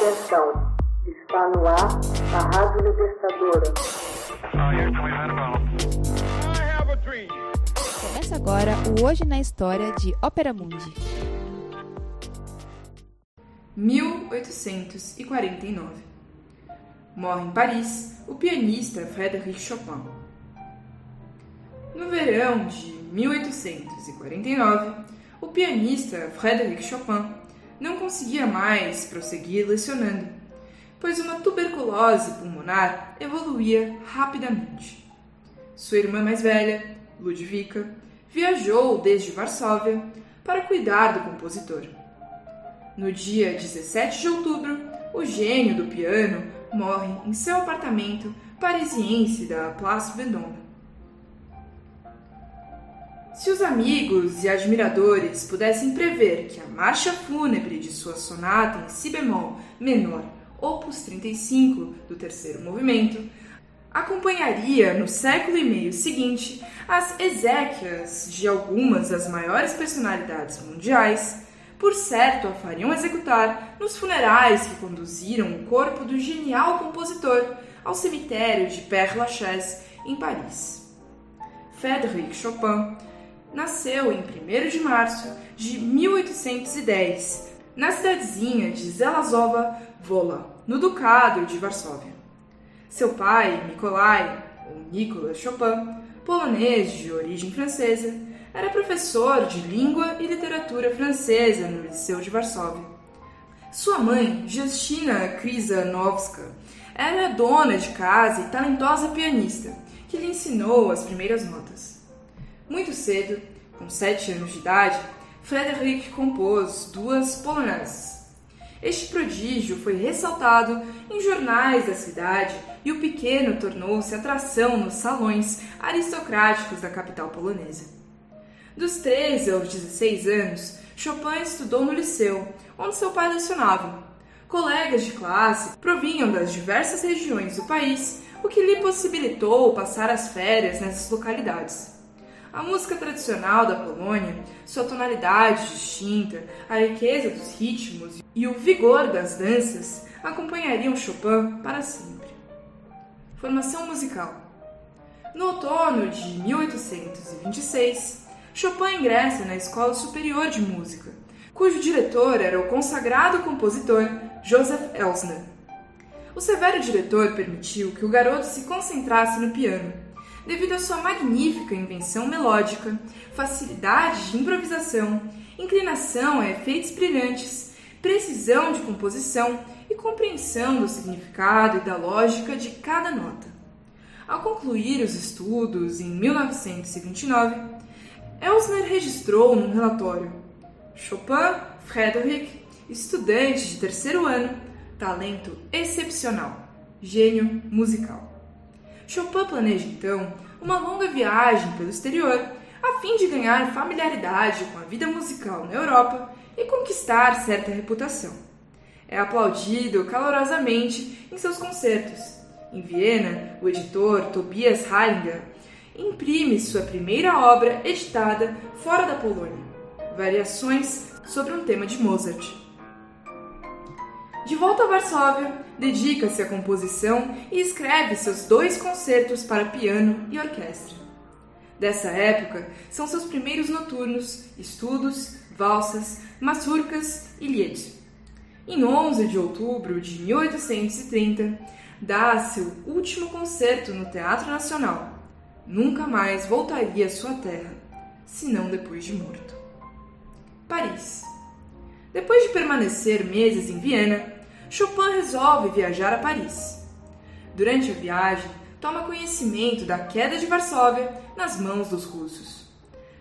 Atenção, está no ar a Rádio Libertadora. Começa agora o Hoje na História de Ópera Mundi. 1849. Morre em Paris o pianista Frédéric Chopin. No verão de 1849, o pianista Frédéric Chopin não conseguia mais prosseguir lecionando, pois uma tuberculose pulmonar evoluía rapidamente. Sua irmã mais velha, Ludwika, viajou desde Varsóvia para cuidar do compositor. No dia 17 de outubro, o gênio do piano morre em seu apartamento parisiense da Place Vendôme. Se os amigos e admiradores pudessem prever que a marcha fúnebre de sua sonata em si bemol menor, opus 35 do terceiro movimento, acompanharia no século e meio seguinte as exéquias de algumas das maiores personalidades mundiais, por certo a fariam executar nos funerais que conduziram o corpo do genial compositor ao cemitério de Père Lachaise, em Paris. Frédéric Chopin nasceu em 1 de março de 1810, na cidadezinha de Zelazova Vola, no Ducado de Varsóvia. Seu pai, Nikolai, ou Nicolas Chopin, polonês de origem francesa, era professor de língua e literatura francesa no Liceu de Varsóvia. Sua mãe, Justina Krizanovska, era dona de casa e talentosa pianista, que lhe ensinou as primeiras notas. Muito cedo, com sete anos de idade, Frederick compôs duas polonesas. Este prodígio foi ressaltado em jornais da cidade e o pequeno tornou-se atração nos salões aristocráticos da capital polonesa. Dos 13 aos 16 anos, Chopin estudou no liceu, onde seu pai lecionava. Colegas de classe provinham das diversas regiões do país, o que lhe possibilitou passar as férias nessas localidades. A música tradicional da Polônia, sua tonalidade distinta, a riqueza dos ritmos e o vigor das danças acompanhariam Chopin para sempre. Formação musical. No outono de 1826, Chopin ingressa na Escola Superior de Música, cujo diretor era o consagrado compositor Joseph Elsner. O severo diretor permitiu que o garoto se concentrasse no piano devido à sua magnífica invenção melódica, facilidade de improvisação, inclinação a efeitos brilhantes, precisão de composição e compreensão do significado e da lógica de cada nota. Ao concluir os estudos em 1929, Elsner registrou num relatório Chopin Frédéric, estudante de terceiro ano, talento excepcional, gênio musical. Chopin planeja então uma longa viagem pelo exterior a fim de ganhar familiaridade com a vida musical na Europa e conquistar certa reputação. É aplaudido calorosamente em seus concertos. Em Viena, o editor Tobias Heilinger imprime sua primeira obra editada fora da Polônia, Variações sobre um tema de Mozart. De volta a Varsóvia, dedica-se à composição e escreve seus dois concertos para piano e orquestra. Dessa época são seus primeiros noturnos, estudos, valsas, mazurcas e lied. Em 11 de outubro de 1830, dá seu último concerto no Teatro Nacional. Nunca mais voltaria à sua terra, senão depois de morto. Paris. Depois de permanecer meses em Viena, Chopin resolve viajar a Paris. Durante a viagem, toma conhecimento da queda de Varsóvia nas mãos dos russos.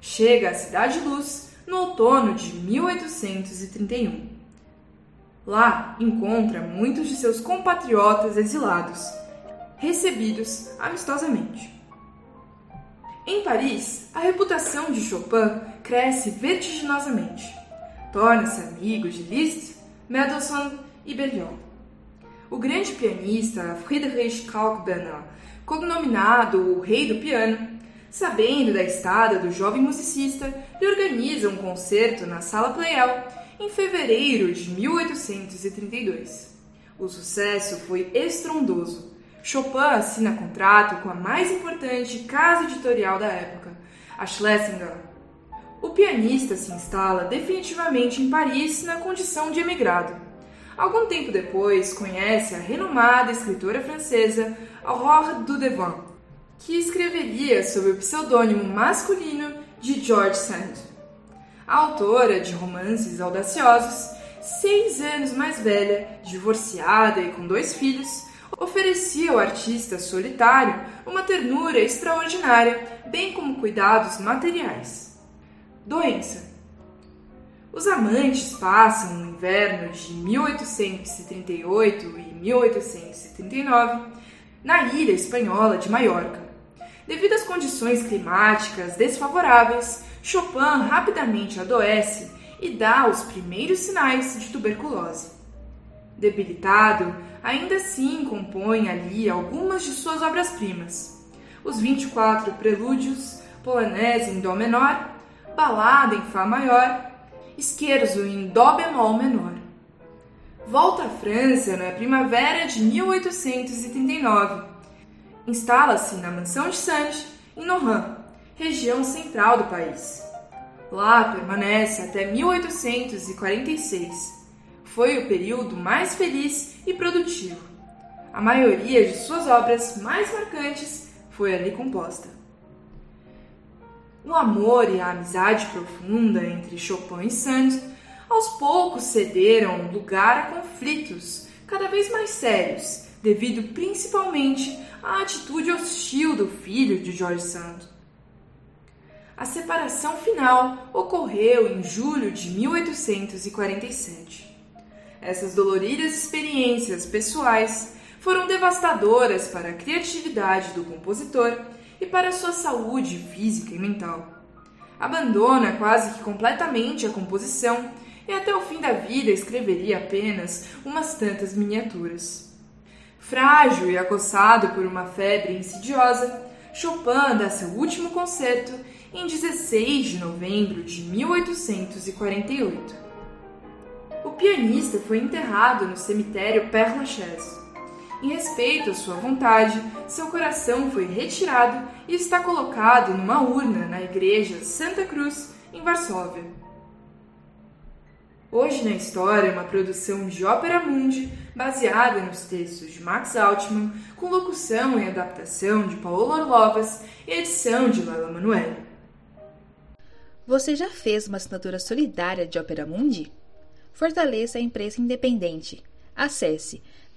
Chega à Cidade Luz no outono de 1831. Lá encontra muitos de seus compatriotas exilados, recebidos amistosamente. Em Paris, a reputação de Chopin cresce vertiginosamente. Torna-se amigo de Liszt, Mendelssohn e Berlioz. O grande pianista Friedrich Kalkbrenner, cognominado o Rei do Piano, sabendo da estada do jovem musicista, lhe organiza um concerto na Sala Pleyel em fevereiro de 1832. O sucesso foi estrondoso. Chopin assina contrato com a mais importante casa editorial da época, a Schlesinger. O pianista se instala definitivamente em Paris na condição de emigrado. Algum tempo depois, conhece a renomada escritora francesa Aurore Dudevant, que escreveria sob o pseudônimo masculino de George Sand. A autora de romances audaciosos, seis anos mais velha, divorciada e com dois filhos, oferecia ao artista solitário uma ternura extraordinária, bem como cuidados materiais. Doença. Os amantes passam o inverno de 1838 e 1839 na ilha espanhola de Maiorca. Devido às condições climáticas desfavoráveis, Chopin rapidamente adoece e dá os primeiros sinais de tuberculose. Debilitado, ainda assim compõe ali algumas de suas obras-primas: os 24 Prelúdios, Polonese em Dó menor, Balada em Fá maior, Scherzo em Dó bemol menor. Volta à França na primavera de 1839. Instala-se na mansão de Sanches, em Nohant, região central do país. Lá permanece até 1846. Foi o período mais feliz e produtivo. A maioria de suas obras mais marcantes foi ali composta. O amor e a amizade profunda entre Chopin e Sand aos poucos cederam lugar a conflitos cada vez mais sérios, devido principalmente à atitude hostil do filho de George Sand. A separação final ocorreu em julho de 1847. Essas doloridas experiências pessoais foram devastadoras para a criatividade do compositor e para sua saúde física e mental. Abandona quase que completamente a composição e até o fim da vida escreveria apenas umas tantas miniaturas. Frágil e acossado por uma febre insidiosa, Chopin dá seu último concerto em 16 de novembro de 1848. O pianista foi enterrado no cemitério Père Lachaise. Em respeito à sua vontade, seu coração foi retirado e está colocado numa urna na igreja Santa Cruz, em Varsóvia. Hoje na História é uma produção de Ópera Mundi baseada nos textos de Max Altman, com locução e adaptação de Paulo Orlovas e edição de Lala Manoel. Você já fez uma assinatura solidária de Opera Mundi? Fortaleça a imprensa independente. Acesse